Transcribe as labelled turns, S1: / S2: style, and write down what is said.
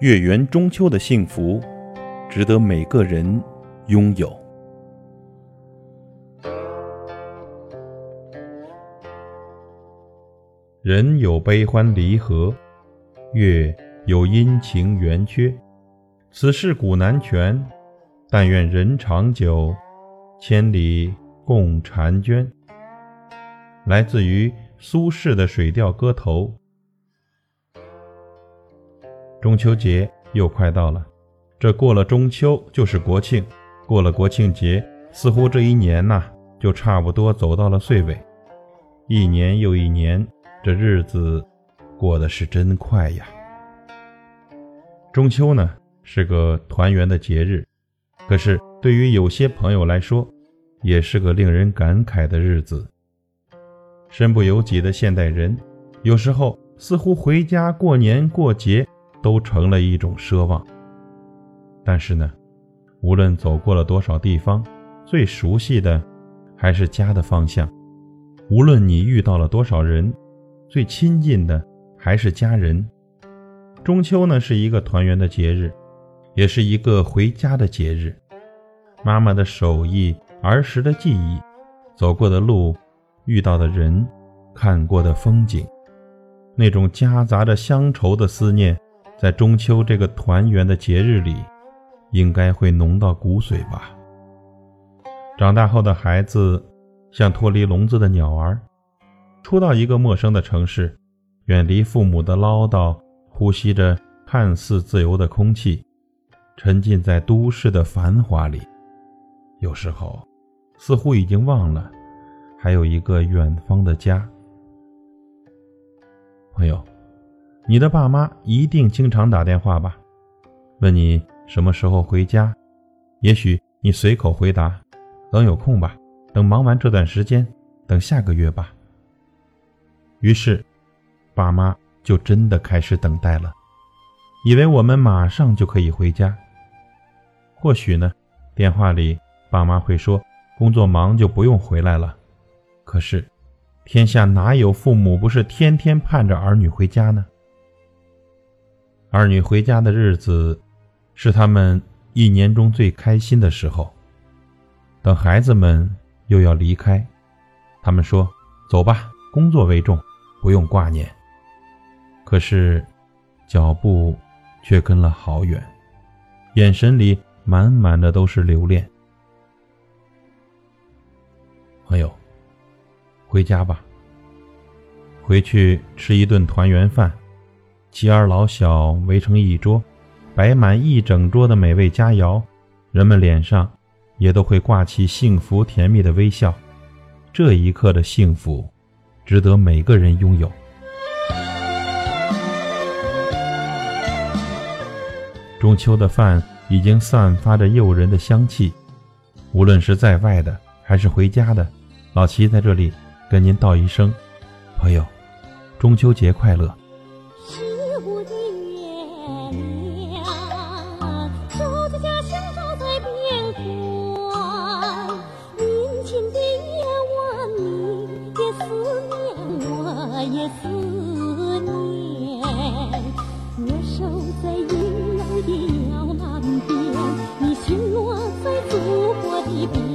S1: 月圆中秋的幸福，值得每个人拥有。人有悲欢离合，月有阴晴圆缺，此事古难全。但愿人长久，千里共婵娟。来自于苏轼的《水调歌头》。中秋节又快到了，这过了中秋就是国庆，过了国庆节，似乎这一年呐，就差不多走到了岁尾。一年又一年，这日子过得是真快呀。中秋呢，是个团圆的节日。可是，对于有些朋友来说，也是个令人感慨的日子。身不由己的现代人，有时候似乎回家过年过节都成了一种奢望。但是呢，无论走过了多少地方，最熟悉的还是家的方向；无论你遇到了多少人，最亲近的还是家人。中秋呢，是一个团圆的节日。也是一个回家的节日，妈妈的手艺、儿时的记忆、走过的路、遇到的人、看过的风景，那种夹杂着乡愁的思念，在中秋这个团圆的节日里，应该会浓到骨髓吧。长大后的孩子，像脱离笼子的鸟儿，初到一个陌生的城市，远离父母的唠叨，呼吸着看似自由的空气。沉浸在都市的繁华里，有时候似乎已经忘了，还有一个远方的家。朋友，你的爸妈一定经常打电话吧？问你什么时候回家？也许你随口回答：“等有空吧，等忙完这段时间，等下个月吧。”于是，爸妈就真的开始等待了，以为我们马上就可以回家。或许呢，电话里爸妈会说工作忙就不用回来了。可是，天下哪有父母不是天天盼着儿女回家呢？儿女回家的日子，是他们一年中最开心的时候。等孩子们又要离开，他们说：“走吧，工作为重，不用挂念。”可是，脚步却跟了好远，眼神里。满满的都是留恋，朋友，回家吧。回去吃一顿团圆饭，妻儿老小围成一桌，摆满一整桌的美味佳肴，人们脸上也都会挂起幸福甜蜜的微笑。这一刻的幸福，值得每个人拥有。中秋的饭。已经散发着诱人的香气，无论是在外的还是回家的，老齐在这里跟您道一声，朋友，中秋节快乐。思念。
S2: 我守在婴儿的摇篮边你巡逻在祖国的边。